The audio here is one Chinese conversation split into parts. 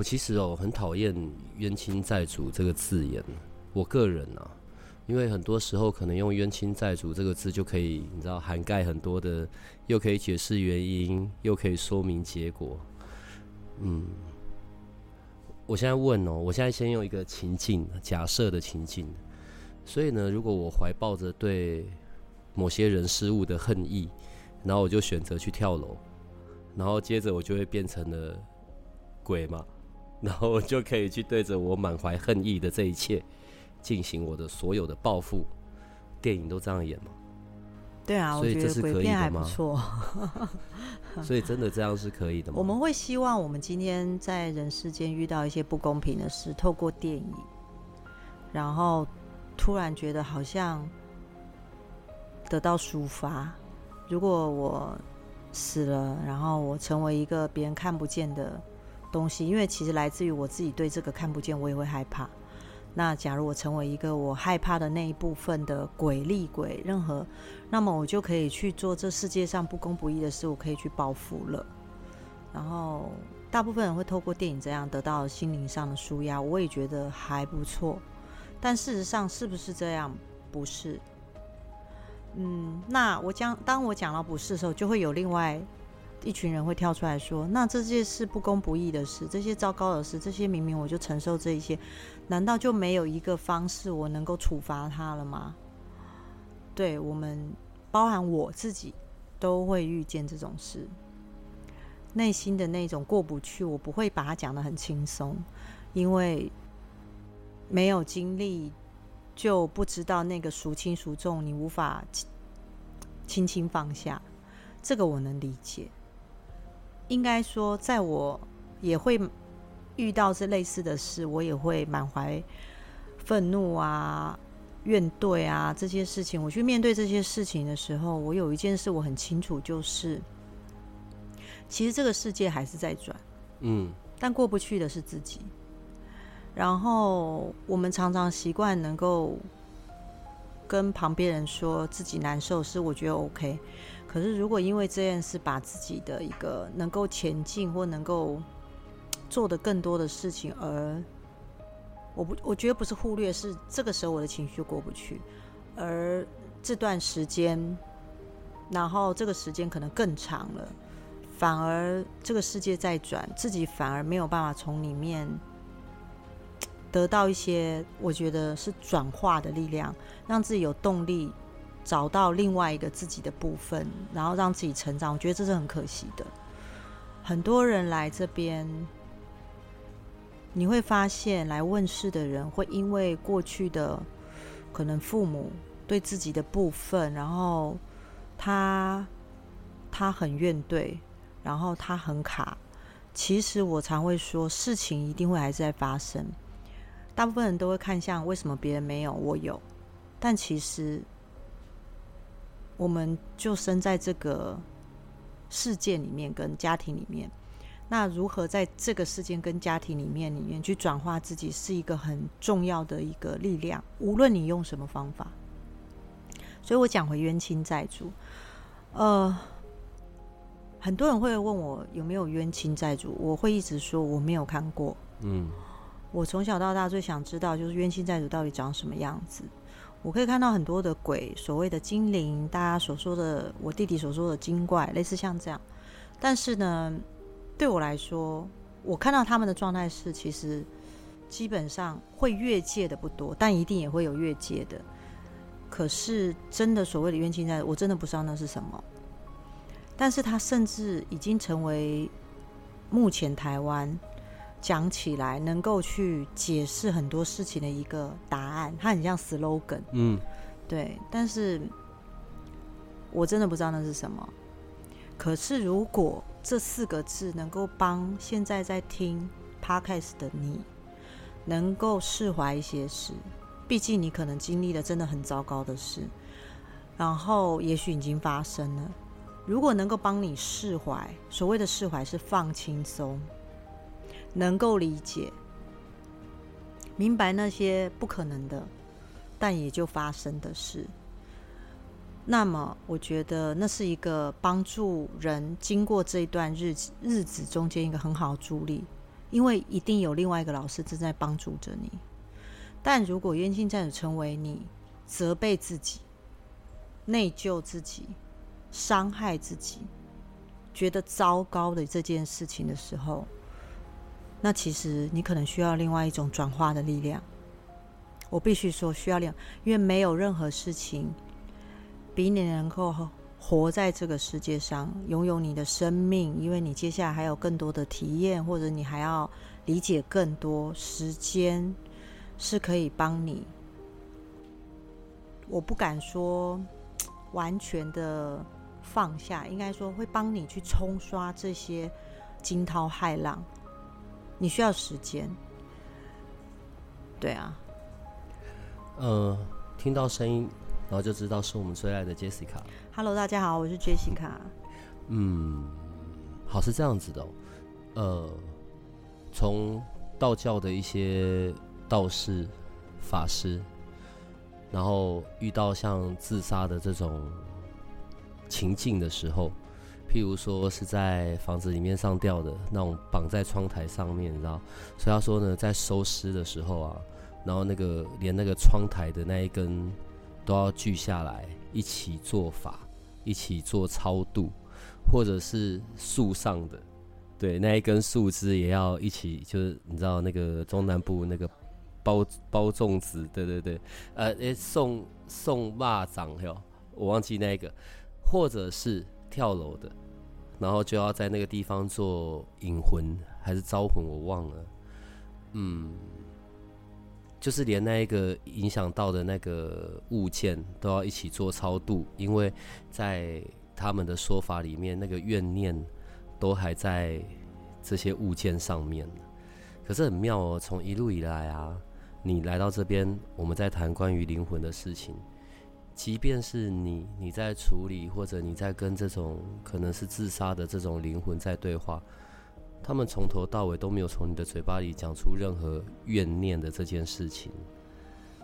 我其实哦很讨厌“冤亲债主”这个字眼，我个人啊，因为很多时候可能用“冤亲债主”这个字就可以，你知道涵盖很多的，又可以解释原因，又可以说明结果。嗯，我现在问哦，我现在先用一个情境，假设的情境，所以呢，如果我怀抱着对某些人事物的恨意，然后我就选择去跳楼，然后接着我就会变成了鬼嘛？然后我就可以去对着我满怀恨意的这一切进行我的所有的报复。电影都这样演吗？对啊，所以这是可以的吗？不错。所以真的这样是可以的吗？我们会希望我们今天在人世间遇到一些不公平的事，透过电影，然后突然觉得好像得到抒发。如果我死了，然后我成为一个别人看不见的。东西，因为其实来自于我自己对这个看不见，我也会害怕。那假如我成为一个我害怕的那一部分的鬼厉鬼，任何，那么我就可以去做这世界上不公不义的事，我可以去报复了。然后大部分人会透过电影这样得到心灵上的舒压，我也觉得还不错。但事实上是不是这样？不是。嗯，那我讲，当我讲到不是的时候，就会有另外。一群人会跳出来说：“那这些是不公不义的事，这些糟糕的事，这些明明我就承受这一些，难道就没有一个方式我能够处罚他了吗？”对我们，包含我自己，都会遇见这种事，内心的那种过不去，我不会把它讲的很轻松，因为没有经历就不知道那个孰轻孰重，你无法轻轻放下，这个我能理解。应该说，在我也会遇到这类似的事，我也会满怀愤怒啊、怨怼啊这些事情。我去面对这些事情的时候，我有一件事我很清楚，就是其实这个世界还是在转，嗯，但过不去的是自己。然后我们常常习惯能够跟旁边人说自己难受，是我觉得 OK。可是，如果因为这件事把自己的一个能够前进或能够做的更多的事情，而我不，我觉得不是忽略，是这个时候我的情绪过不去，而这段时间，然后这个时间可能更长了，反而这个世界在转，自己反而没有办法从里面得到一些我觉得是转化的力量，让自己有动力。找到另外一个自己的部分，然后让自己成长，我觉得这是很可惜的。很多人来这边，你会发现来问世的人会因为过去的可能父母对自己的部分，然后他他很怨怼，然后他很卡。其实我常会说，事情一定会还是在发生。大部分人都会看向为什么别人没有，我有，但其实。我们就生在这个世界里面，跟家庭里面。那如何在这个世界跟家庭里面里面去转化自己，是一个很重要的一个力量。无论你用什么方法，所以我讲回冤亲债主。呃，很多人会问我有没有冤亲债主，我会一直说我没有看过。嗯，我从小到大最想知道就是冤亲债主到底长什么样子。我可以看到很多的鬼，所谓的精灵，大家所说的，我弟弟所说的精怪，类似像这样。但是呢，对我来说，我看到他们的状态是，其实基本上会越界的不多，但一定也会有越界的。可是真的所谓的冤亲债，我真的不知道那是什么。但是他甚至已经成为目前台湾。讲起来能够去解释很多事情的一个答案，它很像 slogan，嗯，对。但是我真的不知道那是什么。可是如果这四个字能够帮现在在听 podcast 的你，能够释怀一些事。毕竟你可能经历了真的很糟糕的事，然后也许已经发生了。如果能够帮你释怀，所谓的释怀是放轻松，能够理解，明白那些不可能的，但也就发生的事。那么，我觉得那是一个帮助人经过这一段日子日子中间一个很好的助力，因为一定有另外一个老师正在帮助着你。但如果冤亲债主成为你责备自己、内疚自己、伤害自己、觉得糟糕的这件事情的时候，那其实你可能需要另外一种转化的力量。我必须说，需要量，因为没有任何事情。比你能够活在这个世界上，拥有你的生命，因为你接下来还有更多的体验，或者你还要理解更多。时间是可以帮你，我不敢说完全的放下，应该说会帮你去冲刷这些惊涛骇浪。你需要时间，对啊。呃，听到声音。然后就知道是我们最爱的 Jessica。Hello，大家好，我是 Jessica。嗯，好是这样子的，呃，从道教的一些道士、法师，然后遇到像自杀的这种情境的时候，譬如说是在房子里面上吊的那种，绑在窗台上面，你知道？所以他说呢，在收尸的时候啊，然后那个连那个窗台的那一根。都要锯下来一起做法，一起做超度，或者是树上的，对那一根树枝也要一起，就是你知道那个中南部那个包包粽子，对对对，呃，诶送送蚂蚱哟，我忘记那个，或者是跳楼的，然后就要在那个地方做引魂还是招魂，我忘了，嗯。就是连那一个影响到的那个物件都要一起做超度，因为在他们的说法里面，那个怨念都还在这些物件上面。可是很妙哦，从一路以来啊，你来到这边，我们在谈关于灵魂的事情，即便是你你在处理，或者你在跟这种可能是自杀的这种灵魂在对话。他们从头到尾都没有从你的嘴巴里讲出任何怨念的这件事情，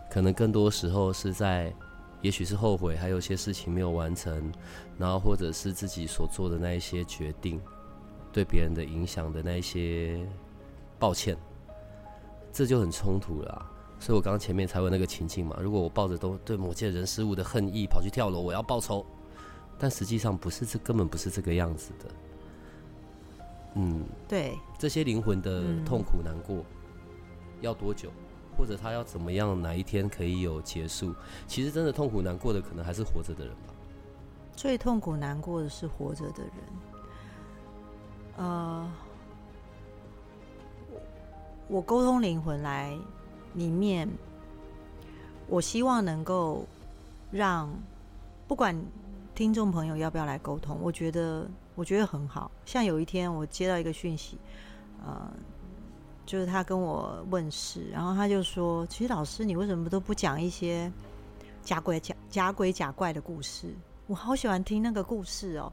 可能更多时候是在，也许是后悔，还有些事情没有完成，然后或者是自己所做的那一些决定，对别人的影响的那一些抱歉，这就很冲突了。所以我刚刚前面才问那个情境嘛，如果我抱着都对某件人事物的恨意跑去跳楼，我要报仇，但实际上不是这根本不是这个样子的。嗯，对，这些灵魂的痛苦难过要多久，或者他要怎么样，哪一天可以有结束？其实真的痛苦难过的，可能还是活着的人吧。最痛苦难过的是活着的人。呃，我沟通灵魂来里面，我希望能够让不管听众朋友要不要来沟通，我觉得。我觉得很好，像有一天我接到一个讯息，呃，就是他跟我问事，然后他就说：“其实老师，你为什么都不讲一些假鬼假假鬼假怪的故事？我好喜欢听那个故事哦。”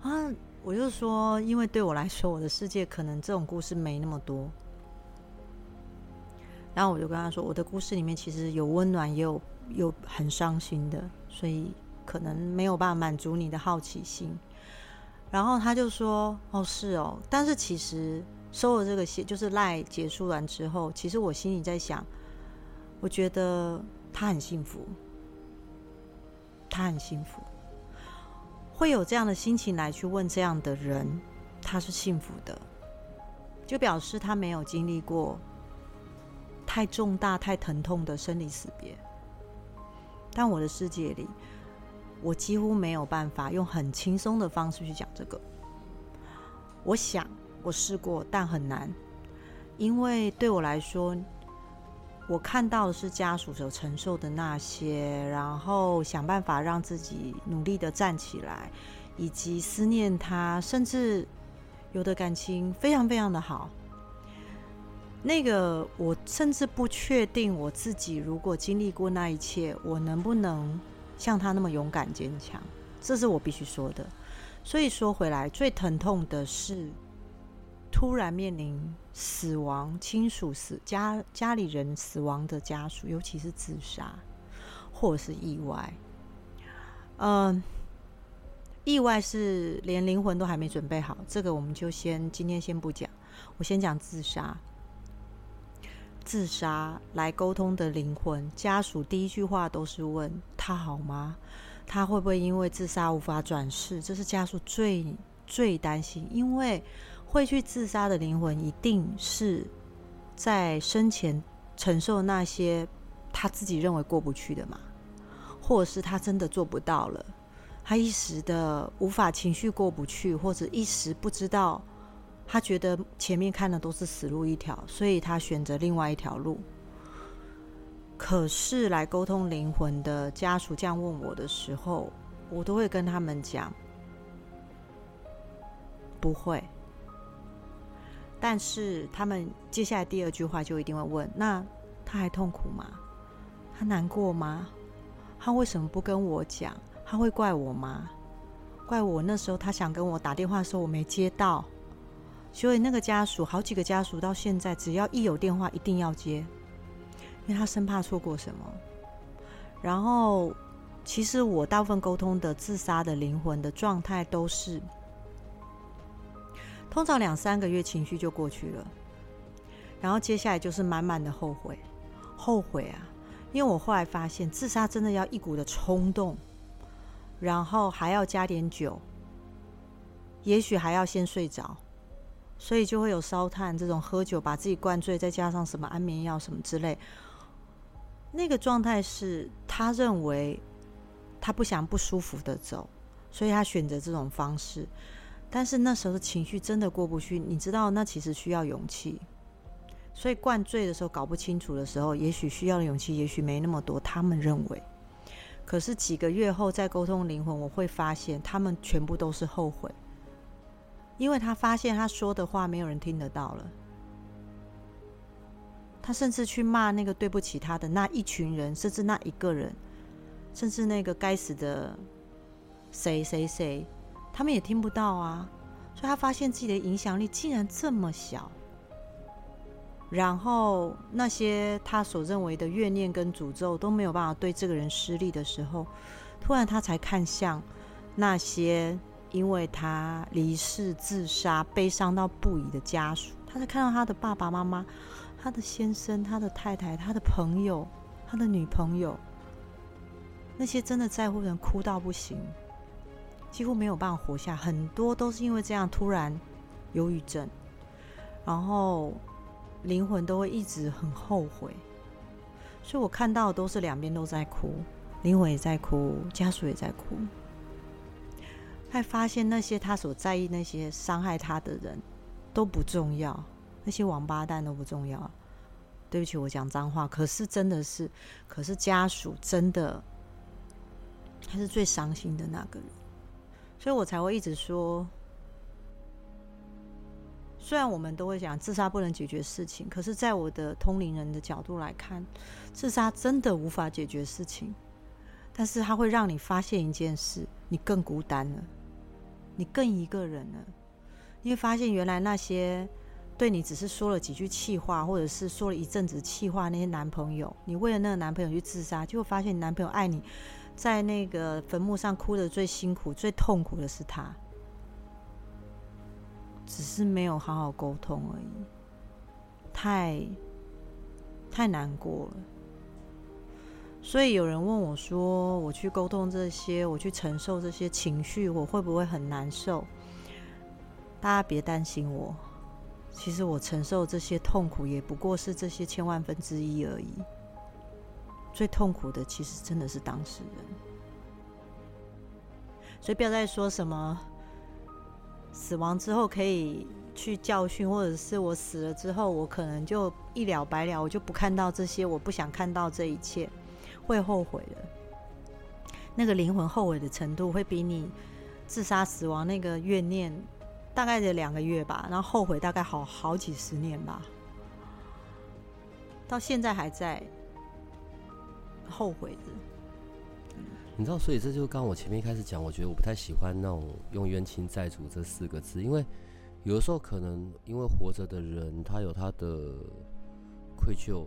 啊，我就说，因为对我来说，我的世界可能这种故事没那么多。然后我就跟他说，我的故事里面其实有温暖，也有有很伤心的，所以可能没有办法满足你的好奇心。然后他就说：“哦，是哦，但是其实收了这个信，就是赖结束完之后，其实我心里在想，我觉得他很幸福，他很幸福，会有这样的心情来去问这样的人，他是幸福的，就表示他没有经历过太重大、太疼痛的生离死别。但我的世界里。”我几乎没有办法用很轻松的方式去讲这个。我想我试过，但很难，因为对我来说，我看到的是家属所承受的那些，然后想办法让自己努力的站起来，以及思念他，甚至有的感情非常非常的好。那个我甚至不确定我自己如果经历过那一切，我能不能像他那么勇敢坚强？这是我必须说的。所以说回来，最疼痛的是突然面临死亡、亲属死、家家里人死亡的家属，尤其是自杀或者是意外。嗯，意外是连灵魂都还没准备好，这个我们就先今天先不讲。我先讲自杀。自杀来沟通的灵魂家属，第一句话都是问他好吗？他会不会因为自杀无法转世？这是家属最最担心，因为会去自杀的灵魂，一定是在生前承受那些他自己认为过不去的嘛，或者是他真的做不到了，他一时的无法情绪过不去，或者一时不知道。他觉得前面看的都是死路一条，所以他选择另外一条路。可是来沟通灵魂的家属这样问我的时候，我都会跟他们讲，不会。但是他们接下来第二句话就一定会问：那他还痛苦吗？他难过吗？他为什么不跟我讲？他会怪我吗？怪我那时候他想跟我打电话的时候我没接到。所以那个家属，好几个家属到现在，只要一有电话，一定要接，因为他生怕错过什么。然后，其实我大部分沟通的自杀的灵魂的状态都是，通常两三个月情绪就过去了，然后接下来就是满满的后悔，后悔啊！因为我后来发现，自杀真的要一股的冲动，然后还要加点酒，也许还要先睡着。所以就会有烧炭这种喝酒把自己灌醉，再加上什么安眠药什么之类。那个状态是他认为他不想不舒服的走，所以他选择这种方式。但是那时候的情绪真的过不去，你知道，那其实需要勇气。所以灌醉的时候搞不清楚的时候，也许需要的勇气，也许没那么多。他们认为，可是几个月后再沟通灵魂，我会发现他们全部都是后悔。因为他发现他说的话没有人听得到了，他甚至去骂那个对不起他的那一群人，甚至那一个人，甚至那个该死的谁谁谁，他们也听不到啊。所以他发现自己的影响力竟然这么小，然后那些他所认为的怨念跟诅咒都没有办法对这个人施力的时候，突然他才看向那些。因为他离世自杀，悲伤到不已的家属，他在看到他的爸爸妈妈、他的先生、他的太太、他的朋友、他的女朋友，那些真的在乎人哭到不行，几乎没有办法活下。很多都是因为这样突然忧郁症，然后灵魂都会一直很后悔。所以我看到的都是两边都在哭，灵魂也在哭，家属也在哭。还发现那些他所在意那些伤害他的人都不重要，那些王八蛋都不重要。对不起，我讲脏话，可是真的是，可是家属真的他是最伤心的那个人，所以我才会一直说，虽然我们都会讲自杀不能解决事情，可是在我的通灵人的角度来看，自杀真的无法解决事情，但是它会让你发现一件事，你更孤单了。你更一个人了，你会发现原来那些对你只是说了几句气话，或者是说了一阵子气话那些男朋友，你为了那个男朋友去自杀，就会发现你男朋友爱你，在那个坟墓上哭的最辛苦、最痛苦的是他，只是没有好好沟通而已，太太难过了。所以有人问我说：“我去沟通这些，我去承受这些情绪，我会不会很难受？”大家别担心我，其实我承受这些痛苦也不过是这些千万分之一而已。最痛苦的其实真的是当事人。所以不要再说什么死亡之后可以去教训，或者是我死了之后我可能就一了百了，我就不看到这些，我不想看到这一切。会后悔的，那个灵魂后悔的程度会比你自杀死亡那个怨念，大概得两个月吧，然后后悔大概好好几十年吧，到现在还在后悔着。你知道，所以这就刚我前面一开始讲，我觉得我不太喜欢那种用冤亲债主这四个字，因为有的时候可能因为活着的人他有他的愧疚，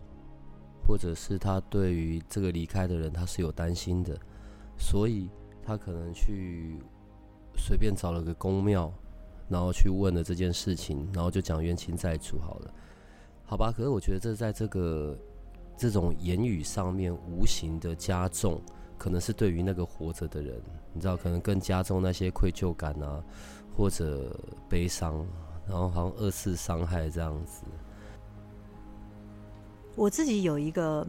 或者是他对于这个离开的人他是有担心的，所以他可能去随便找了个公庙，然后去问了这件事情，然后就讲冤亲债主好了，好吧？可是我觉得这在这个这种言语上面无形的加重。可能是对于那个活着的人，你知道，可能更加重那些愧疚感啊，或者悲伤，然后好像二次伤害这样子。我自己有一个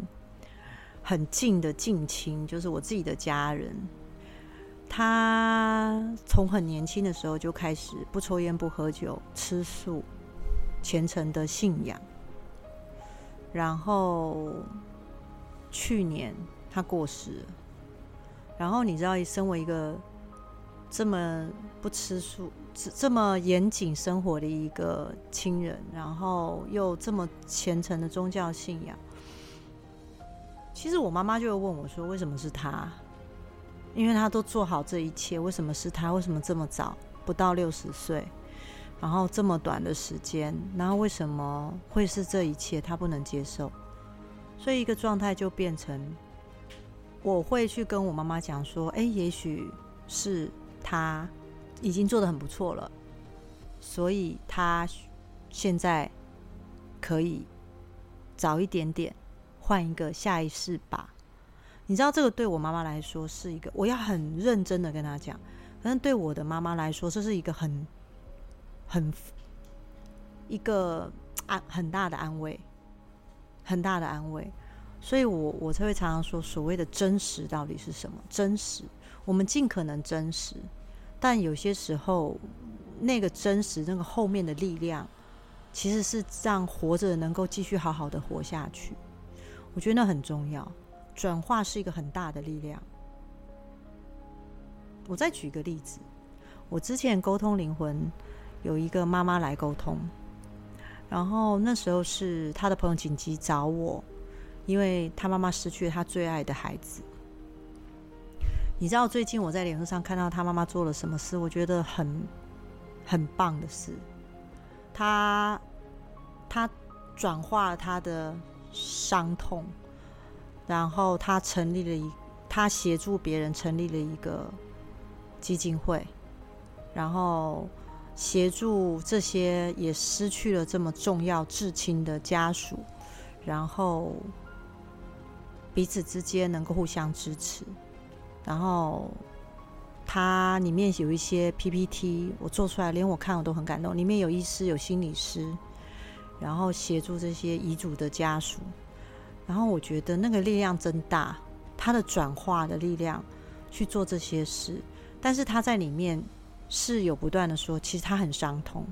很近的近亲，就是我自己的家人，他从很年轻的时候就开始不抽烟、不喝酒、吃素，虔诚的信仰。然后去年他过世了。然后你知道，身为一个这么不吃素、这么严谨生活的一个亲人，然后又这么虔诚的宗教信仰，其实我妈妈就会问我说：“为什么是他？因为他都做好这一切，为什么是他？为什么这么早，不到六十岁，然后这么短的时间，然后为什么会是这一切？他不能接受，所以一个状态就变成。”我会去跟我妈妈讲说：“哎，也许是他已经做的很不错了，所以他现在可以早一点点换一个下一世吧。”你知道，这个对我妈妈来说是一个我要很认真的跟她讲，可是对我的妈妈来说，这是一个很很一个安很大的安慰，很大的安慰。所以，我我才会常常说，所谓的真实到底是什么？真实，我们尽可能真实，但有些时候，那个真实，那个后面的力量，其实是让活着能够继续好好的活下去。我觉得那很重要，转化是一个很大的力量。我再举一个例子，我之前沟通灵魂，有一个妈妈来沟通，然后那时候是她的朋友紧急找我。因为他妈妈失去了他最爱的孩子，你知道最近我在脸书上看到他妈妈做了什么事，我觉得很很棒的事。他他转化了他的伤痛，然后他成立了一，他协助别人成立了一个基金会，然后协助这些也失去了这么重要至亲的家属，然后。彼此之间能够互相支持，然后它里面有一些 PPT，我做出来连我看我都很感动。里面有医师、有心理师，然后协助这些遗嘱的家属，然后我觉得那个力量真大，他的转化的力量去做这些事，但是他在里面是有不断的说，其实他很伤痛，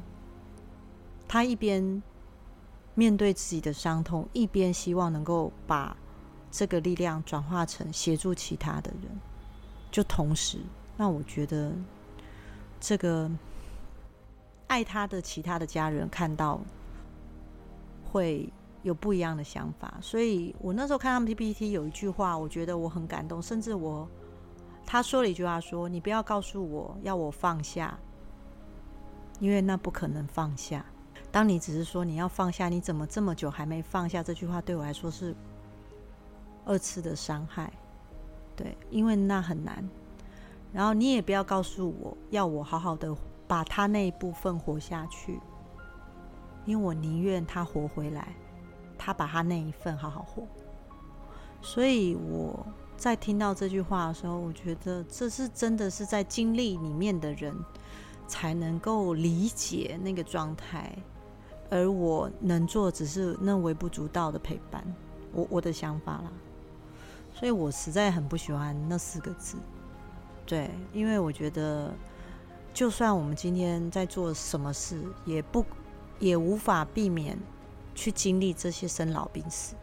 他一边面对自己的伤痛，一边希望能够把。这个力量转化成协助其他的人，就同时那我觉得这个爱他的其他的家人看到会有不一样的想法。所以我那时候看他们 PPT 有一句话，我觉得我很感动。甚至我他说了一句话说：“你不要告诉我要我放下，因为那不可能放下。当你只是说你要放下，你怎么这么久还没放下？”这句话对我来说是。二次的伤害，对，因为那很难。然后你也不要告诉我要我好好的把他那一部分活下去，因为我宁愿他活回来，他把他那一份好好活。所以我在听到这句话的时候，我觉得这是真的是在经历里面的人才能够理解那个状态，而我能做只是那微不足道的陪伴。我我的想法啦。所以我实在很不喜欢那四个字，对，因为我觉得，就算我们今天在做什么事，也不也无法避免去经历这些生老病死，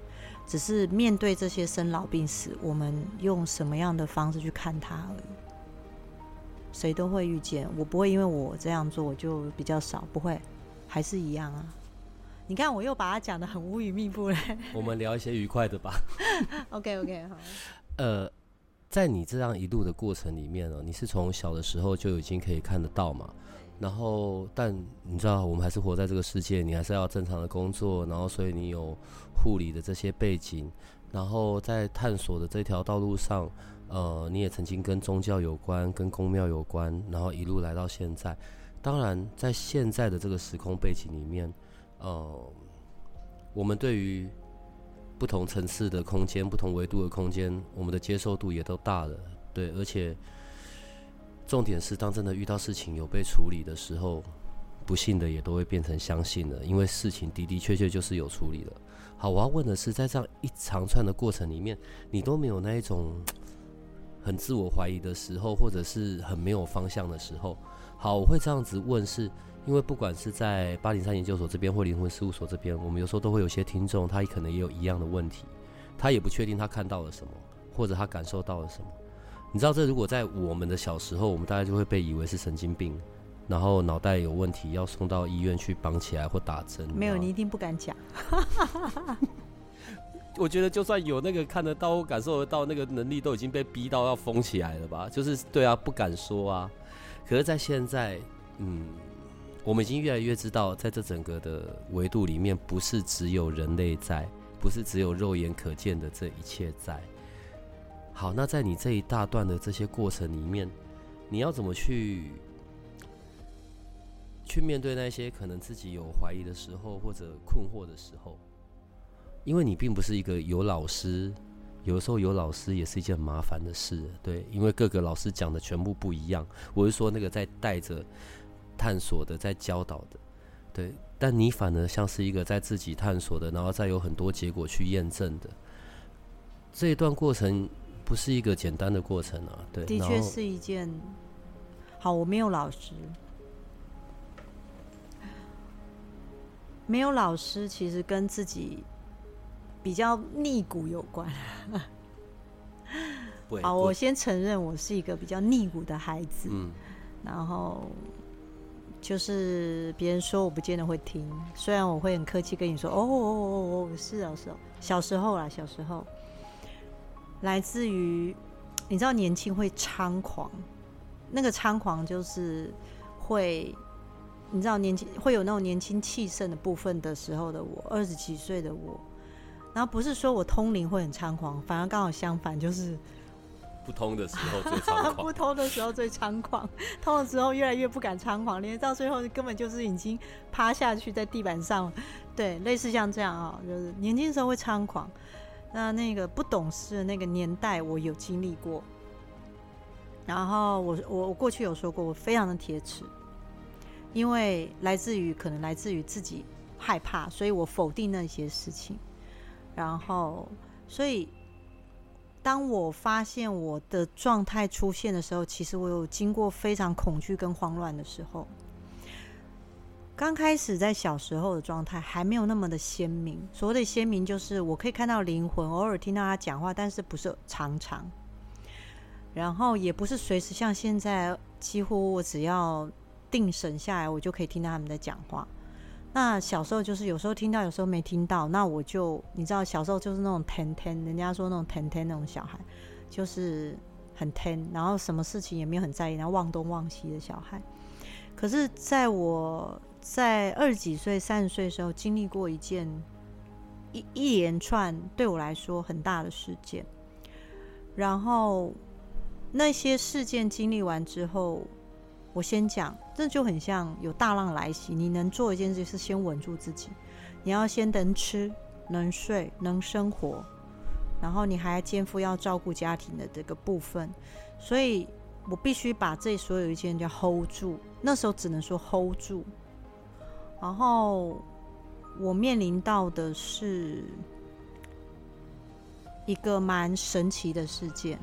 只是面对这些生老病死，我们用什么样的方式去看它而已。谁都会遇见，我不会因为我这样做我就比较少，不会，还是一样啊。你看，我又把它讲的很乌云密布嘞。我们聊一些愉快的吧。OK OK，好。呃，在你这样一路的过程里面呢，你是从小的时候就已经可以看得到嘛？然后，但你知道，我们还是活在这个世界，你还是要正常的工作，然后，所以你有护理的这些背景，然后在探索的这条道路上，呃，你也曾经跟宗教有关，跟宫庙有关，然后一路来到现在。当然，在现在的这个时空背景里面，呃，我们对于不同层次的空间、不同维度的空间，我们的接受度也都大了，对，而且。重点是，当真的遇到事情有被处理的时候，不信的也都会变成相信了，因为事情的的确确就是有处理了。好，我要问的是，在这样一长串的过程里面，你都没有那一种很自我怀疑的时候，或者是很没有方向的时候。好，我会这样子问，是因为不管是在八零三研究所这边或灵魂事务所这边，我们有时候都会有些听众，他可能也有一样的问题，他也不确定他看到了什么，或者他感受到了什么。你知道，这如果在我们的小时候，我们大概就会被以为是神经病，然后脑袋有问题，要送到医院去绑起来或打针。没有，你一定不敢讲。我觉得就算有那个看得到、感受得到那个能力，都已经被逼到要封起来了吧？就是对啊，不敢说啊。可是，在现在，嗯，我们已经越来越知道，在这整个的维度里面，不是只有人类在，不是只有肉眼可见的这一切在。好，那在你这一大段的这些过程里面，你要怎么去去面对那些可能自己有怀疑的时候或者困惑的时候？因为你并不是一个有老师，有的时候有老师也是一件麻烦的事，对，因为各个老师讲的全部不一样。我是说那个在带着探索的，在教导的，对，但你反而像是一个在自己探索的，然后再有很多结果去验证的这一段过程。不是一个简单的过程啊，对，的确是一件。好，我没有老师，没有老师，其实跟自己比较逆骨有关。好，我先承认我是一个比较逆骨的孩子，嗯，然后就是别人说我不见得会听，虽然我会很客气跟你说，哦哦哦哦，是哦是哦，小时候啦，小时候。来自于，你知道年轻会猖狂，那个猖狂就是会，你知道年轻会有那种年轻气盛的部分的时候的我，二十几岁的我，然后不是说我通灵会很猖狂，反而刚好相反，就是不通的时候最猖狂，不通的时候最猖狂，通了之后越来越不敢猖狂，连到最后根本就是已经趴下去在地板上，对，类似像这样啊，就是年轻的时候会猖狂。那那个不懂事的那个年代，我有经历过。然后我我我过去有说过，我非常的铁齿，因为来自于可能来自于自己害怕，所以我否定那些事情。然后，所以当我发现我的状态出现的时候，其实我有经过非常恐惧跟慌乱的时候。刚开始在小时候的状态还没有那么的鲜明，所谓的鲜明就是我可以看到灵魂，偶尔听到他讲话，但是不是常常，然后也不是随时像现在，几乎我只要定神下来，我就可以听到他们在讲话。那小时候就是有时候听到，有时候没听到，那我就你知道，小时候就是那种天天，人家说那种天天那种小孩，就是很天，然后什么事情也没有很在意，然后忘东忘西的小孩。可是在我在二十几岁、三十岁的时候，经历过一件一一连串对我来说很大的事件，然后那些事件经历完之后，我先讲，这就很像有大浪来袭，你能做一件事是先稳住自己，你要先能吃、能睡、能生活，然后你还肩负要照顾家庭的这个部分，所以我必须把这所有一件要 hold 住，那时候只能说 hold 住。然后我面临到的是一个蛮神奇的事件。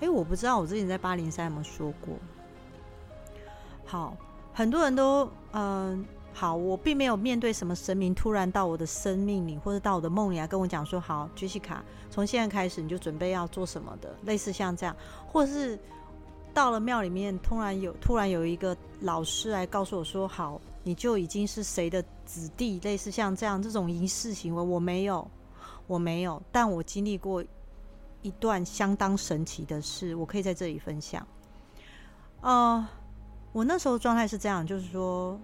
哎，我不知道我之前在八零三有没有说过。好，很多人都嗯，好，我并没有面对什么神明突然到我的生命里或者到我的梦里来跟我讲说，好，杰西卡，从现在开始你就准备要做什么的，类似像这样，或是到了庙里面，突然有突然有一个老师来告诉我说：“好，你就已经是谁的子弟，类似像这样这种仪式行为，我没有，我没有，但我经历过一段相当神奇的事，我可以在这里分享。呃，我那时候状态是这样，就是说，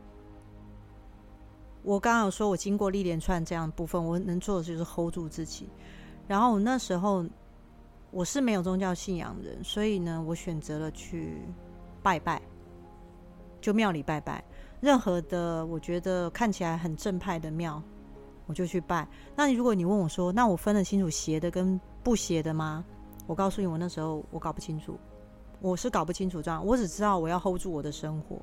我刚刚有说我经过一连串这样部分，我能做的就是 hold 住自己。然后我那时候。我是没有宗教信仰的人，所以呢，我选择了去拜拜，就庙里拜拜。任何的我觉得看起来很正派的庙，我就去拜。那如果你问我说，那我分得清楚邪的跟不邪的吗？我告诉你，我那时候我搞不清楚，我是搞不清楚这样。我只知道我要 hold 住我的生活，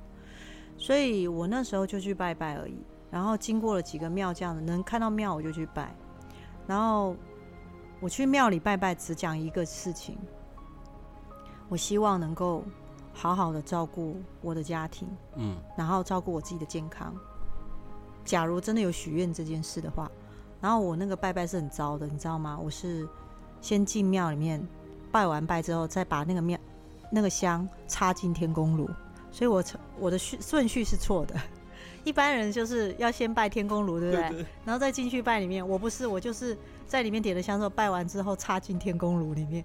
所以我那时候就去拜拜而已。然后经过了几个庙，这样子能看到庙我就去拜，然后。我去庙里拜拜，只讲一个事情。我希望能够好好的照顾我的家庭，嗯，然后照顾我自己的健康。假如真的有许愿这件事的话，然后我那个拜拜是很糟的，你知道吗？我是先进庙里面拜完拜之后，再把那个庙那个香插进天宫炉，所以我我的序顺序是错的。一般人就是要先拜天宫炉，对不对？然后再进去拜里面。我不是，我就是在里面点了香之后，拜完之后插进天宫炉里面，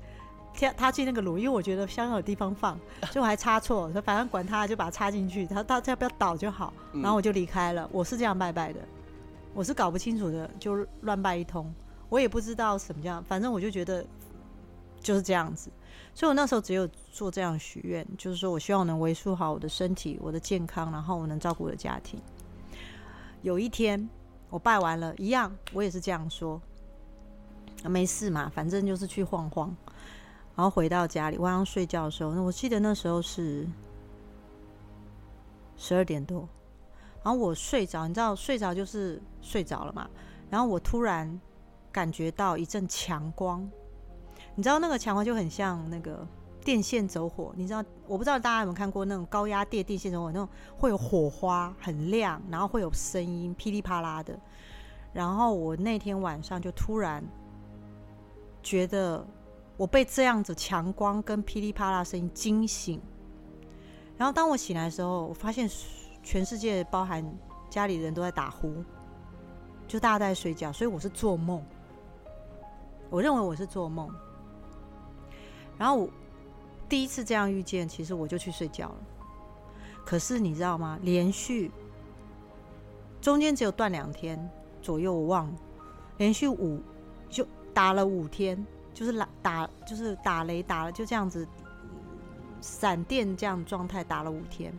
插插进那个炉，因为我觉得香有地方放，所以我还插错，说反正管他，就把它插进去，他他要不要倒就好。然后我就离开了。我是这样拜拜的，我是搞不清楚的，就乱拜一通。我也不知道什么样，反正我就觉得就是这样子。所以我那时候只有做这样许愿，就是说我希望能维护好我的身体、我的健康，然后我能照顾我的家庭。有一天我拜完了，一样我也是这样说，没事嘛，反正就是去晃晃。然后回到家里，晚上睡觉的时候，那我记得那时候是十二点多，然后我睡着，你知道睡着就是睡着了嘛。然后我突然感觉到一阵强光。你知道那个强光就很像那个电线走火，你知道？我不知道大家有没有看过那种高压电电线走火，那种会有火花，很亮，然后会有声音，噼里啪啦的。然后我那天晚上就突然觉得我被这样子强光跟噼里啪啦声音惊醒。然后当我醒来的时候，我发现全世界包含家里人都在打呼，就大家都在睡觉，所以我是做梦。我认为我是做梦。然后我第一次这样遇见，其实我就去睡觉了。可是你知道吗？连续中间只有断两天左右，我忘了。连续五就打了五天，就是打打就是打雷打了，就这样子闪电这样状态打了五天。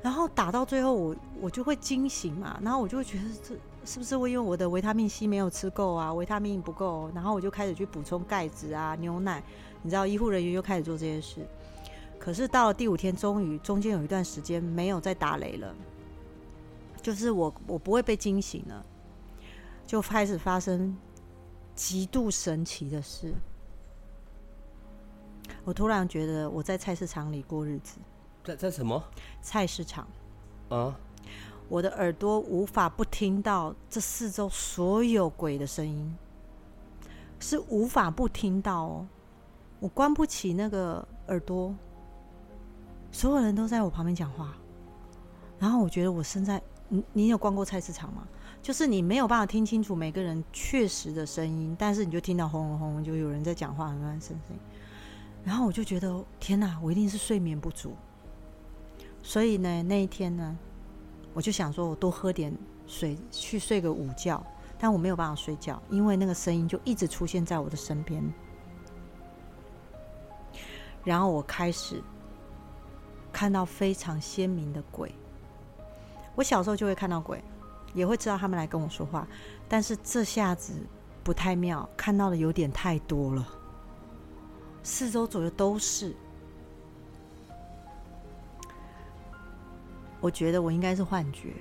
然后打到最后，我我就会惊醒嘛，然后我就会觉得这是不是我因为我的维他命 C 没有吃够啊，维他命不够，然后我就开始去补充钙质啊，牛奶。你知道医护人员又开始做这些事，可是到了第五天，终于中间有一段时间没有再打雷了，就是我我不会被惊醒了，就开始发生极度神奇的事。我突然觉得我在菜市场里过日子，在在什么菜市场啊？我的耳朵无法不听到这四周所有鬼的声音，是无法不听到哦。我关不起那个耳朵，所有人都在我旁边讲话，然后我觉得我身在，你你有逛过菜市场吗？就是你没有办法听清楚每个人确实的声音，但是你就听到轰隆轰，就有人在讲话，很乱声声音。然后我就觉得天哪，我一定是睡眠不足。所以呢，那一天呢，我就想说我多喝点水，去睡个午觉。但我没有办法睡觉，因为那个声音就一直出现在我的身边。然后我开始看到非常鲜明的鬼。我小时候就会看到鬼，也会知道他们来跟我说话，但是这下子不太妙，看到的有点太多了，四周左右都是。我觉得我应该是幻觉。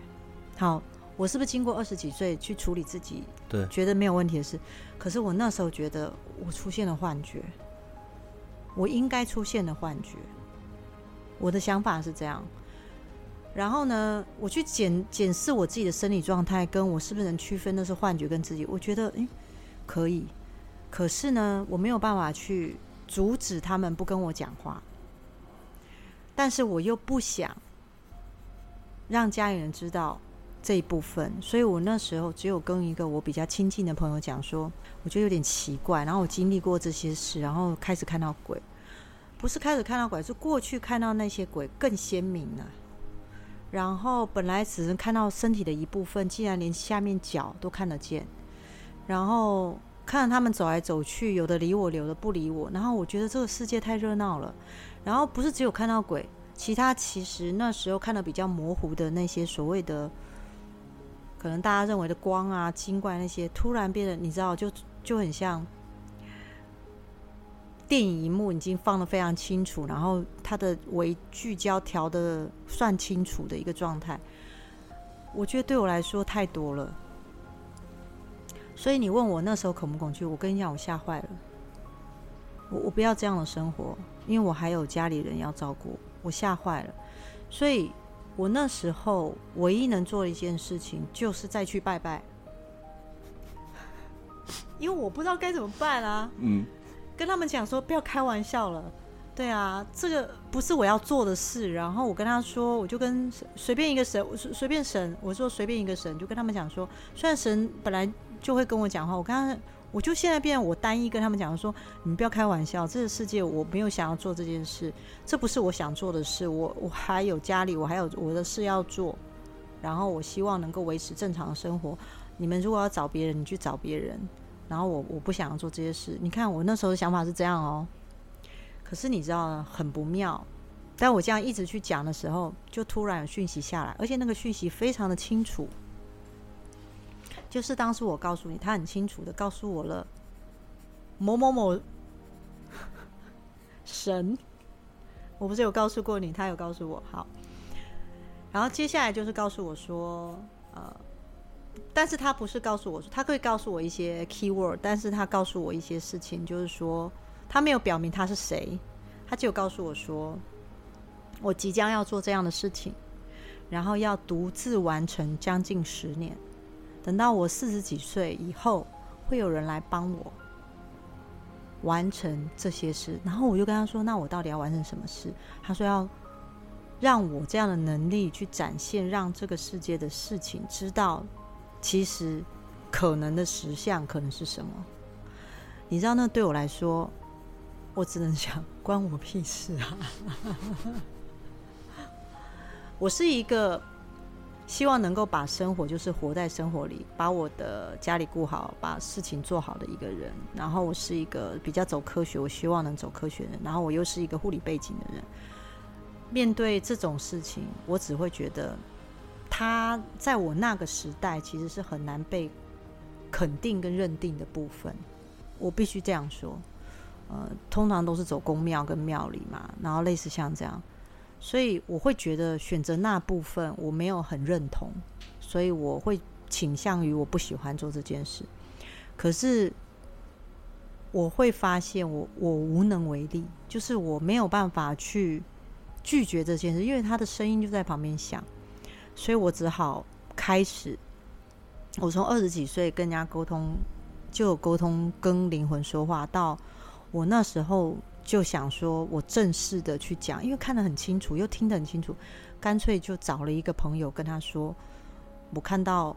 好，我是不是经过二十几岁去处理自己，对，觉得没有问题的事？可是我那时候觉得我出现了幻觉。我应该出现的幻觉，我的想法是这样。然后呢，我去检检视我自己的生理状态，跟我是不是能区分那是幻觉跟自己？我觉得，诶可以。可是呢，我没有办法去阻止他们不跟我讲话。但是我又不想让家里人知道这一部分，所以我那时候只有跟一个我比较亲近的朋友讲说，我觉得有点奇怪，然后我经历过这些事，然后开始看到鬼，不是开始看到鬼，是过去看到那些鬼更鲜明了。然后本来只能看到身体的一部分，竟然连下面脚都看得见。然后看着他们走来走去，有的理我，有的不理我。然后我觉得这个世界太热闹了。然后不是只有看到鬼，其他其实那时候看的比较模糊的那些所谓的，可能大家认为的光啊、精怪那些，突然变得你知道，就就很像。电影荧幕已经放的非常清楚，然后它的微聚焦调的算清楚的一个状态，我觉得对我来说太多了。所以你问我那时候恐不恐惧？我跟你讲，我吓坏了。我我不要这样的生活，因为我还有家里人要照顾，我吓坏了。所以我那时候唯一能做的一件事情，就是再去拜拜，因为我不知道该怎么办啊。嗯。跟他们讲说不要开玩笑了，对啊，这个不是我要做的事。然后我跟他说，我就跟随便一个神，随随便神，我说随便一个神，就跟他们讲说，虽然神本来就会跟我讲话，我刚刚我就现在变我单一跟他们讲说，你们不要开玩笑，这个世界我没有想要做这件事，这不是我想做的事，我我还有家里，我还有我的事要做，然后我希望能够维持正常的生活。你们如果要找别人，你去找别人。然后我我不想要做这些事。你看我那时候的想法是这样哦，可是你知道很不妙。但我这样一直去讲的时候，就突然有讯息下来，而且那个讯息非常的清楚，就是当时我告诉你，他很清楚的告诉我了某某某神，我不是有告诉过你，他有告诉我好。然后接下来就是告诉我说，呃。但是他不是告诉我，他可以告诉我一些 key word，但是他告诉我一些事情，就是说他没有表明他是谁，他只有告诉我说，我即将要做这样的事情，然后要独自完成将近十年，等到我四十几岁以后，会有人来帮我完成这些事。然后我就跟他说，那我到底要完成什么事？他说要让我这样的能力去展现，让这个世界的事情知道。其实，可能的实相可能是什么？你知道，那对我来说，我只能想关我屁事啊！我是一个希望能够把生活就是活在生活里，把我的家里顾好，把事情做好的一个人。然后，我是一个比较走科学，我希望能走科学的。然后，我又是一个护理背景的人，面对这种事情，我只会觉得。他在我那个时代其实是很难被肯定跟认定的部分，我必须这样说。呃，通常都是走公庙跟庙里嘛，然后类似像这样，所以我会觉得选择那部分我没有很认同，所以我会倾向于我不喜欢做这件事。可是我会发现我我无能为力，就是我没有办法去拒绝这件事，因为他的声音就在旁边响。所以我只好开始。我从二十几岁跟人家沟通，就沟通跟灵魂说话，到我那时候就想说，我正式的去讲，因为看得很清楚，又听得很清楚，干脆就找了一个朋友跟他说，我看到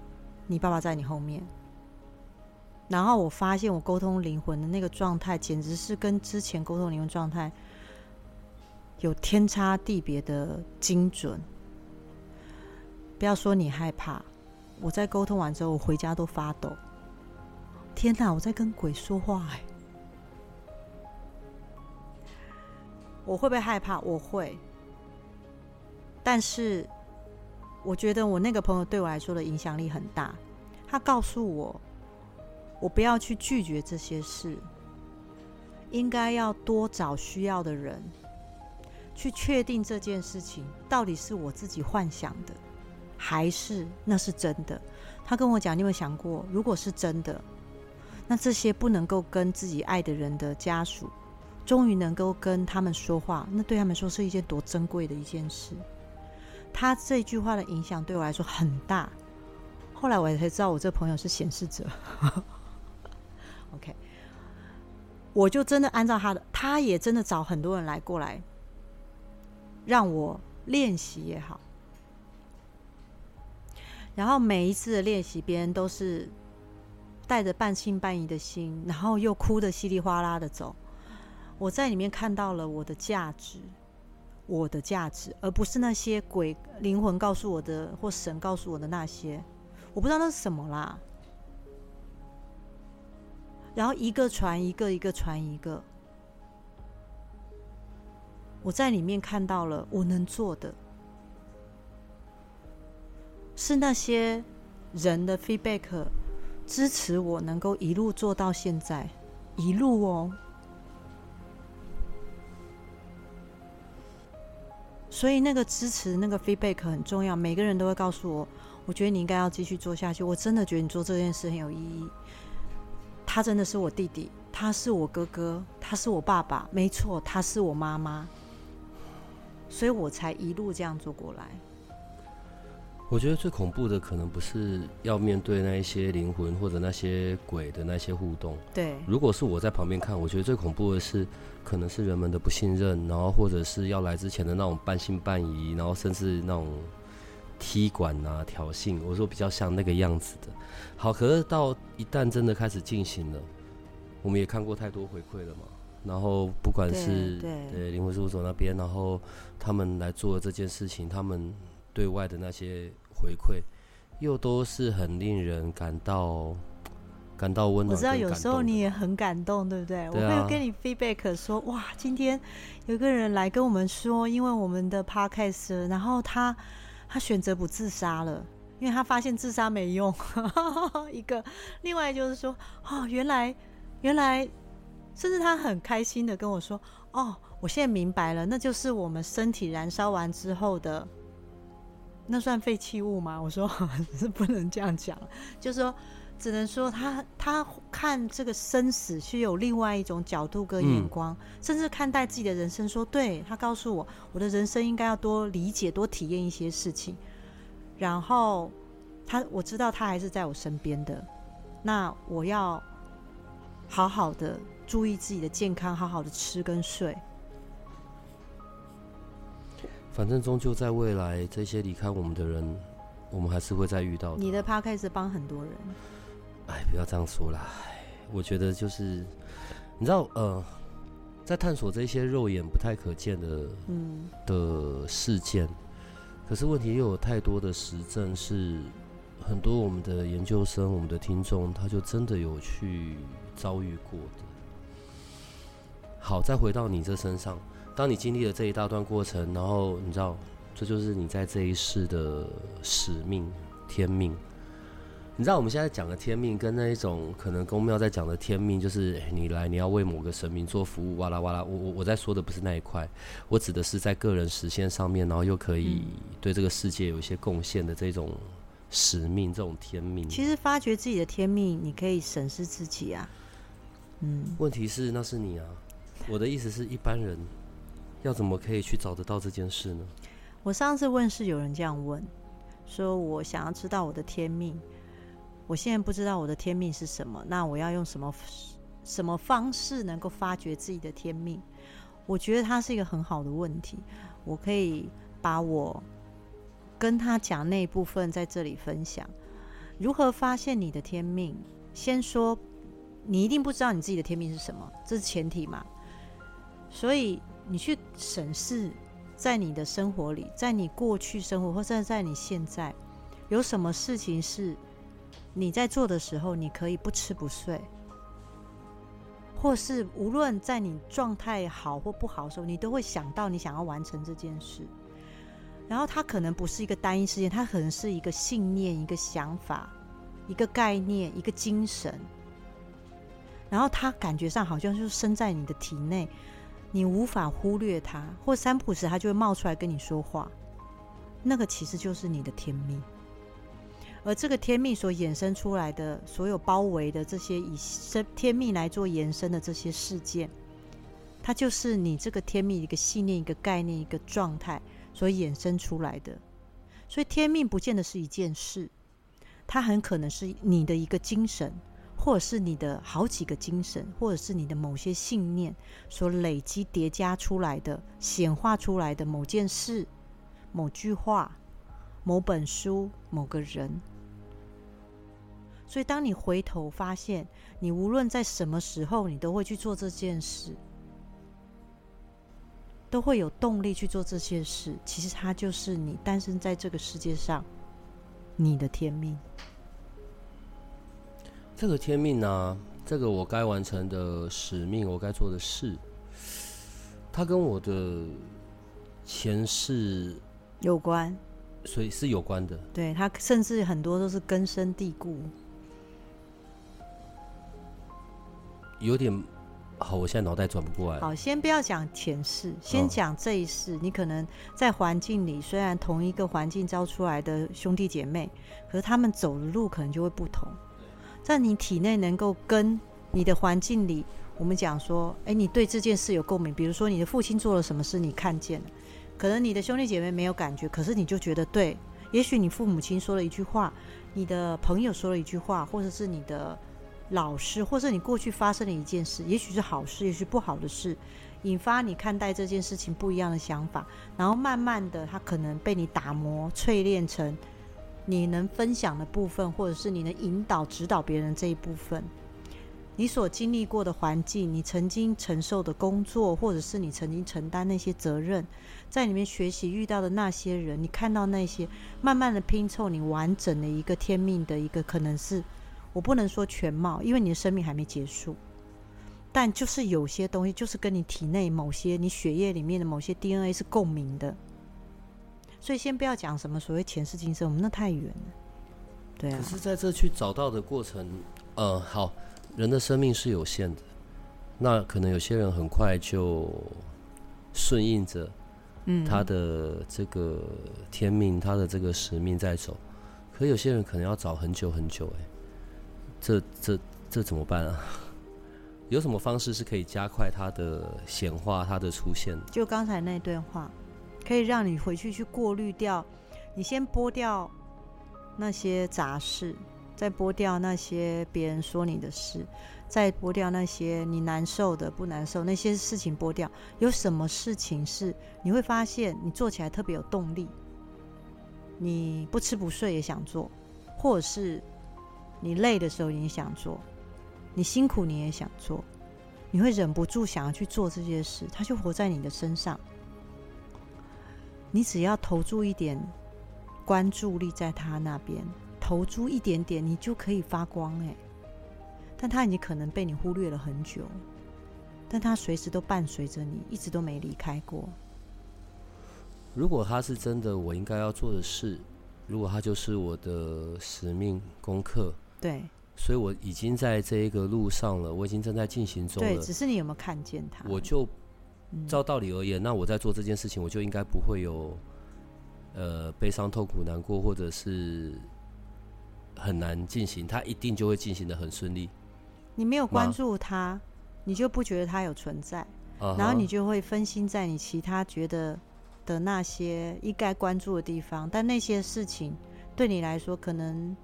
你爸爸在你后面。然后我发现我沟通灵魂的那个状态，简直是跟之前沟通灵魂状态有天差地别的精准。不要说你害怕，我在沟通完之后，我回家都发抖。天哪，我在跟鬼说话哎！我会不会害怕？我会。但是，我觉得我那个朋友对我来说的影响力很大。他告诉我，我不要去拒绝这些事，应该要多找需要的人，去确定这件事情到底是我自己幻想的。还是那是真的？他跟我讲，你有没有想过，如果是真的，那这些不能够跟自己爱的人的家属，终于能够跟他们说话，那对他们说是一件多珍贵的一件事。他这句话的影响对我来说很大。后来我才知道，我这朋友是显示者。OK，我就真的按照他的，他也真的找很多人来过来让我练习也好。然后每一次的练习，别人都是带着半信半疑的心，然后又哭得稀里哗啦的走。我在里面看到了我的价值，我的价值，而不是那些鬼灵魂告诉我的或神告诉我的那些，我不知道那是什么啦。然后一个传一个，一个传一个，我在里面看到了我能做的。是那些人的 feedback 支持我能够一路做到现在，一路哦。所以那个支持那个 feedback 很重要，每个人都会告诉我，我觉得你应该要继续做下去。我真的觉得你做这件事很有意义。他真的是我弟弟，他是我哥哥，他是我爸爸，没错，他是我妈妈，所以我才一路这样做过来。我觉得最恐怖的可能不是要面对那一些灵魂或者那些鬼的那些互动。对，如果是我在旁边看，我觉得最恐怖的是，可能是人们的不信任，然后或者是要来之前的那种半信半疑，然后甚至那种踢馆啊、挑衅。我说比较像那个样子的。好，可是到一旦真的开始进行了，我们也看过太多回馈了嘛。然后不管是对灵魂事务所那边，然后他们来做这件事情，他们对外的那些。回馈又都是很令人感到感到温暖。我知道有时候你也很感动，对不对？我会跟你 feedback 说，哇，今天有个人来跟我们说，因为我们的 podcast，然后他他选择不自杀了，因为他发现自杀没用。一个，另外就是说，哦，原来原来，甚至他很开心的跟我说，哦，我现在明白了，那就是我们身体燃烧完之后的。那算废弃物吗？我说 是不能这样讲，就是说，只能说他他看这个生死是有另外一种角度跟眼光，甚至看待自己的人生，说对他告诉我，我的人生应该要多理解、多体验一些事情。然后他我知道他还是在我身边的，那我要好好的注意自己的健康，好好的吃跟睡。反正终究在未来，这些离开我们的人，我们还是会再遇到。你的 p 开始帮很多人。哎，不要这样说啦！我觉得就是，你知道，呃，在探索这些肉眼不太可见的，嗯，的事件。可是问题又有太多的实证，是很多我们的研究生、我们的听众，他就真的有去遭遇过的。好，再回到你这身上。当你经历了这一大段过程，然后你知道，这就是你在这一世的使命、天命。你知道我们现在讲的天命，跟那一种可能公庙在讲的天命，就是你来你要为某个神明做服务，哇啦哇啦。我我我在说的不是那一块，我指的是在个人实现上面，然后又可以对这个世界有一些贡献的这种使命、这种天命。其实发掘自己的天命，你可以审视自己啊。嗯，问题是那是你啊。我的意思是一般人。要怎么可以去找得到这件事呢？我上次问是有人这样问，说我想要知道我的天命，我现在不知道我的天命是什么，那我要用什么什么方式能够发掘自己的天命？我觉得他是一个很好的问题，我可以把我跟他讲那一部分在这里分享。如何发现你的天命？先说，你一定不知道你自己的天命是什么，这是前提嘛？所以。你去审视，在你的生活里，在你过去生活，或者在你现在，有什么事情是你在做的时候，你可以不吃不睡，或是无论在你状态好或不好的时候，你都会想到你想要完成这件事。然后它可能不是一个单一事件，它可能是一个信念、一个想法、一个概念、一个精神。然后它感觉上好像就是生在你的体内。你无法忽略它，或三普时它就会冒出来跟你说话，那个其实就是你的天命。而这个天命所衍生出来的所有包围的这些以生天命来做延伸的这些事件，它就是你这个天命一个信念、一个概念、一个状态所衍生出来的。所以天命不见得是一件事，它很可能是你的一个精神，或者是你的好几个精神，或者是你的某些信念所累积叠加出来的、显化出来的某件事、某句话、某本书、某个人。所以，当你回头发现，你无论在什么时候，你都会去做这件事，都会有动力去做这件事。其实，它就是你诞生在这个世界上，你的天命。这个天命呢，这个我该完成的使命，我该做的事，它跟我的前世有关，所以是有关的。对它，甚至很多都是根深蒂固。有点好，我现在脑袋转不过来。好，先不要讲前世，先讲这一世。你可能在环境里，虽然同一个环境招出来的兄弟姐妹，可是他们走的路可能就会不同。在你体内能够跟你的环境里，我们讲说，哎，你对这件事有共鸣。比如说，你的父亲做了什么事，你看见了，可能你的兄弟姐妹没有感觉，可是你就觉得对。也许你父母亲说了一句话，你的朋友说了一句话，或者是你的老师，或者你过去发生的一件事，也许是好事，也许不好的事，引发你看待这件事情不一样的想法，然后慢慢的，它可能被你打磨、淬炼成。你能分享的部分，或者是你能引导、指导别人这一部分，你所经历过的环境，你曾经承受的工作，或者是你曾经承担那些责任，在里面学习遇到的那些人，你看到那些，慢慢的拼凑你完整的一个天命的一个，可能是我不能说全貌，因为你的生命还没结束，但就是有些东西，就是跟你体内某些你血液里面的某些 DNA 是共鸣的。所以先不要讲什么所谓前世今生，我们那太远了。对啊。可是在这去找到的过程，呃，好，人的生命是有限的，那可能有些人很快就顺应着，嗯，他的这个天命，他的这个使命在走。可有些人可能要找很久很久，哎，这这这怎么办啊？有什么方式是可以加快他的显化，他的出现？就刚才那段话。可以让你回去去过滤掉，你先剥掉那些杂事，再剥掉那些别人说你的事，再剥掉那些你难受的不难受那些事情剥掉。有什么事情是你会发现你做起来特别有动力，你不吃不睡也想做，或者是你累的时候也想做，你辛苦你也想做，你会忍不住想要去做这些事，它就活在你的身上。你只要投注一点关注力在他那边，投注一点点，你就可以发光哎。但他已经可能被你忽略了很久，但他随时都伴随着你，一直都没离开过。如果他是真的我应该要做的事，如果他就是我的使命功课，对，所以我已经在这一个路上了，我已经正在进行中了。对，只是你有没有看见他？我就。照道理而言，那我在做这件事情，我就应该不会有，呃，悲伤、痛苦、难过，或者是很难进行，它一定就会进行的很顺利。你没有关注它，你就不觉得它有存在，然后你就会分心在你其他觉得的那些应该关注的地方，但那些事情对你来说，可能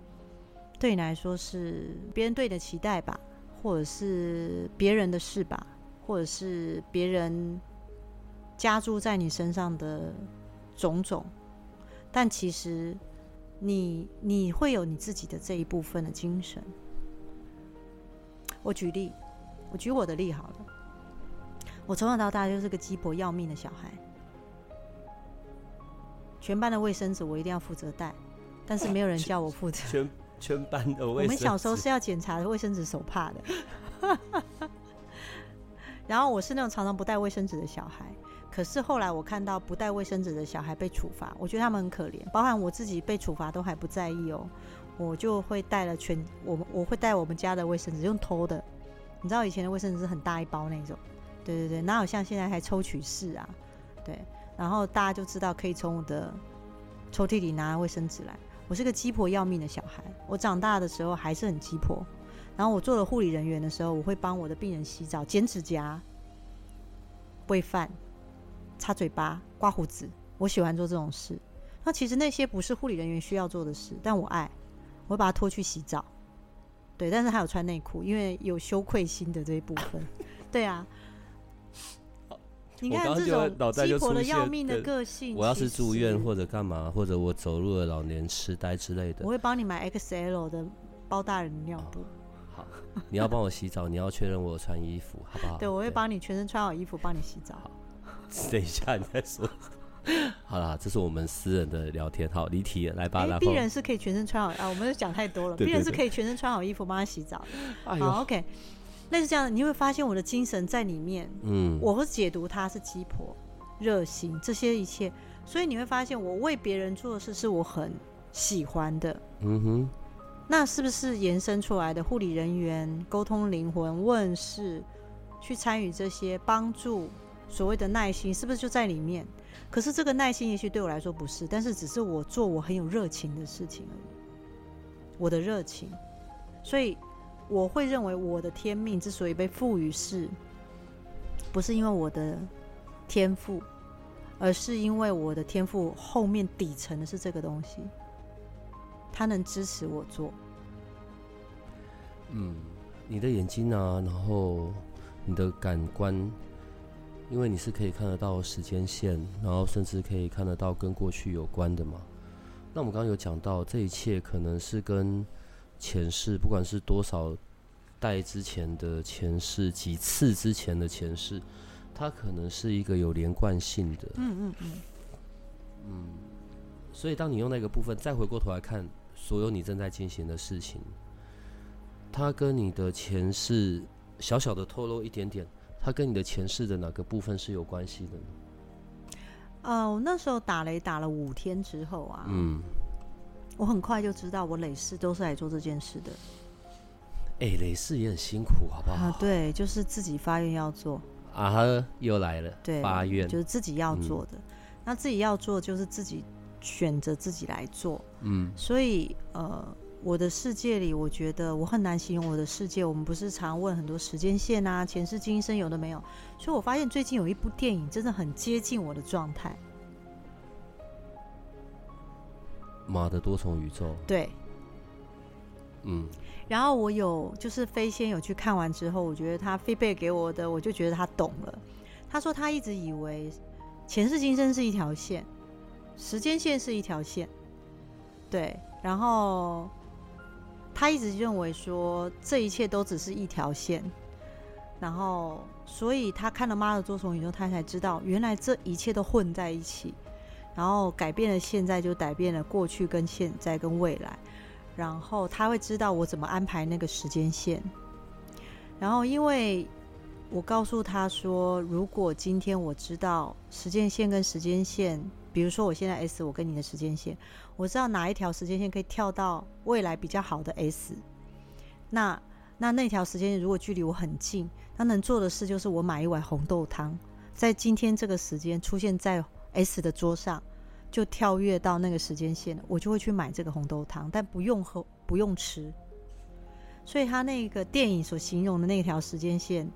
对你来说是别人对你的期待吧，或者是别人的事吧。或者是别人加注在你身上的种种，但其实你你会有你自己的这一部分的精神。我举例，我举我的例好了。我从小到大就是个鸡婆要命的小孩，全班的卫生纸我一定要负责带，但是没有人叫我负责。全全班的卫生，我们小时候是要检查卫生纸手帕的。然后我是那种常常不带卫生纸的小孩，可是后来我看到不带卫生纸的小孩被处罚，我觉得他们很可怜，包含我自己被处罚都还不在意哦，我就会带了全我我会带我们家的卫生纸用偷的，你知道以前的卫生纸是很大一包那种，对对对，哪有像现在还抽取式啊？对，然后大家就知道可以从我的抽屉里拿卫生纸来。我是个鸡婆要命的小孩，我长大的时候还是很鸡婆。然后我做了护理人员的时候，我会帮我的病人洗澡、剪指甲、喂饭、擦嘴巴、刮胡子。我喜欢做这种事。那其实那些不是护理人员需要做的事，但我爱，我会把他拖去洗澡。对，但是他有穿内裤，因为有羞愧心的这一部分。对啊，你看这种鸡婆的要命的个性，我要是住院或者干嘛，或者我走入了老年痴呆之类的，我会帮你买 XL 的包大人尿布。好，你要帮我洗澡，你要确认我穿衣服，好不好？对，我会帮你全身穿好衣服，帮你洗澡。好，等一下你再说。好啦，这是我们私人的聊天，好离题了，来吧。病人是可以全身穿好啊，我们讲太多了。病人是可以全身穿好衣服帮他洗澡的。好，OK，那是这样，你会发现我的精神在里面。嗯，我会解读他是鸡婆、热心这些一切，所以你会发现我为别人做的事是我很喜欢的。嗯哼，那是不是延伸出来的护理人员沟通灵魂问世，去参与这些帮助所谓的耐心，是不是就在里面？可是这个耐心也许对我来说不是，但是只是我做我很有热情的事情而已。我的热情，所以我会认为我的天命之所以被赋予，是不是因为我的天赋，而是因为我的天赋后面底层的是这个东西，它能支持我做。嗯，你的眼睛啊，然后你的感官。因为你是可以看得到时间线，然后甚至可以看得到跟过去有关的嘛。那我们刚刚有讲到，这一切可能是跟前世，不管是多少代之前的前世，几次之前的前世，它可能是一个有连贯性的。嗯嗯嗯。嗯，所以当你用那个部分再回过头来看所有你正在进行的事情，它跟你的前世小小的透露一点点。它跟你的前世的哪个部分是有关系的呢？呃，我那时候打雷打了五天之后啊，嗯，我很快就知道我累世都是来做这件事的。哎，累世也很辛苦，好不好？啊，对，就是自己发愿要做啊，又来了，对，发愿就是自己要做的。那自己要做，就是自己选择自己来做，嗯，所以呃。我的世界里，我觉得我很难形容我的世界。我们不是常问很多时间线啊、前世今生有的没有，所以我发现最近有一部电影真的很接近我的状态。马的多重宇宙。对。嗯。然后我有就是飞仙有去看完之后，我觉得他飞背给我的，我就觉得他懂了。他说他一直以为前世今生是一条线，时间线是一条线。对，然后。他一直认为说这一切都只是一条线，然后所以他看了妈的多重宇宙，他才知道原来这一切都混在一起，然后改变了现在就改变了过去跟现在跟未来，然后他会知道我怎么安排那个时间线，然后因为我告诉他说，如果今天我知道时间线跟时间线。比如说，我现在 S，我跟你的时间线，我知道哪一条时间线可以跳到未来比较好的 S。那那那条时间线如果距离我很近，那能做的事就是我买一碗红豆汤，在今天这个时间出现在 S 的桌上，就跳跃到那个时间线，我就会去买这个红豆汤，但不用喝，不用吃。所以他那个电影所形容的那条时间线。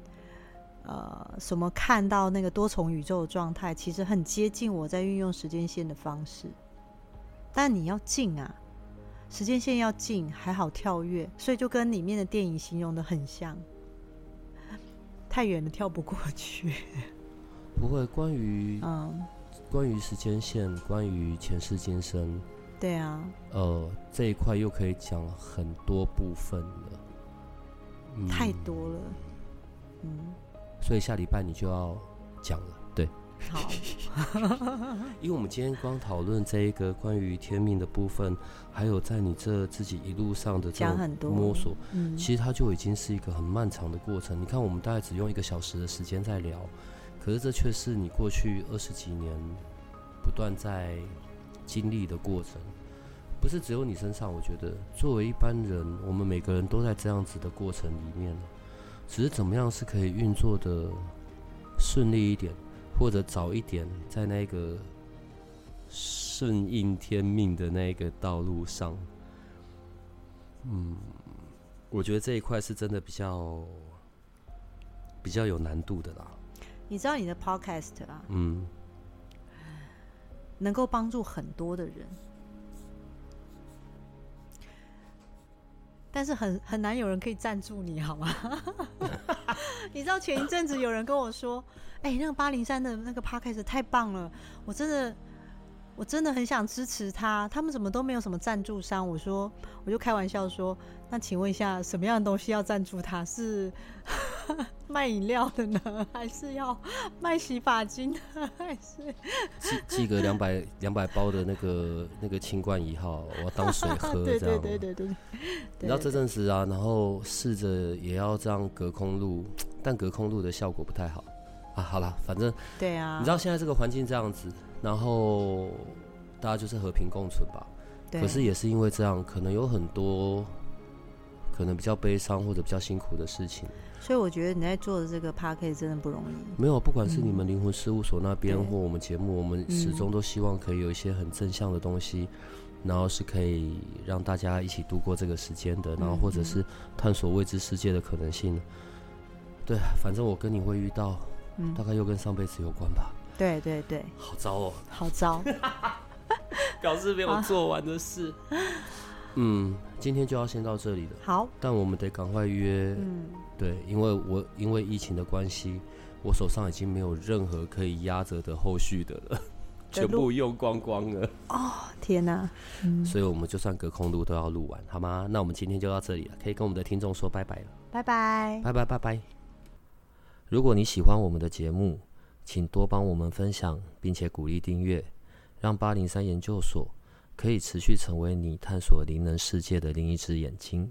呃，什么看到那个多重宇宙的状态，其实很接近我在运用时间线的方式。但你要近啊，时间线要近，还好跳跃，所以就跟里面的电影形容的很像。太远了，跳不过去。不会，关于嗯，关于时间线，关于前世今生，对啊，呃，这一块又可以讲很多部分了。太多了，嗯。所以下礼拜你就要讲了，对。好，因为我们今天光讨论这一个关于天命的部分，还有在你这自己一路上的这种摸索，嗯，其实它就已经是一个很漫长的过程。你看，我们大概只用一个小时的时间在聊，可是这却是你过去二十几年不断在经历的过程。不是只有你身上，我觉得作为一般人，我们每个人都在这样子的过程里面。只是怎么样是可以运作的顺利一点，或者早一点在那个顺应天命的那个道路上，嗯，我觉得这一块是真的比较比较有难度的啦。你知道你的 podcast 啊，嗯，能够帮助很多的人。但是很很难有人可以赞助你，好吗？你知道前一阵子有人跟我说，哎、那个八零三的那个 podcast 太棒了，我真的。我真的很想支持他，他们怎么都没有什么赞助商。我说，我就开玩笑说，那请问一下，什么样的东西要赞助他？是 卖饮料的呢，还是要卖洗发精的，还是寄寄个两百两百包的那个那个清冠一号，我要当水喝对对这样。对对对对，你知道这阵子啊，然后试着也要这样隔空录，但隔空录的效果不太好啊。好了，反正对啊，你知道现在这个环境这样子，然后大家就是和平共存吧。对，可是也是因为这样，可能有很多可能比较悲伤或者比较辛苦的事情。所以我觉得你在做的这个 p a r k 真的不容易。没有，不管是你们灵魂事务所那边，对或我们节目，我们始终都希望可以有一些很正向的东西，然后是可以让大家一起度过这个时间的，然后或者是探索未知世界的可能性。对，反正我跟你会遇到，嗯大概又跟上辈子有关吧。对对对，好糟哦，好糟。表示没有做完的事。嗯，今天就要先到这里了，好，但我们得赶快约。嗯，对，因为我因为疫情的关系，我手上已经没有任何可以压着的后续的了，全部用光光了。哦天哪、嗯，所以我们就算隔空录都要录完，好吗？那我们今天就到这里了，可以跟我们的听众说拜拜了，拜拜。拜拜拜拜。如果你喜欢我们的节目，请多帮我们分享，并且鼓励订阅，让八零三研究所可以持续成为你探索灵能世界的另一只眼睛。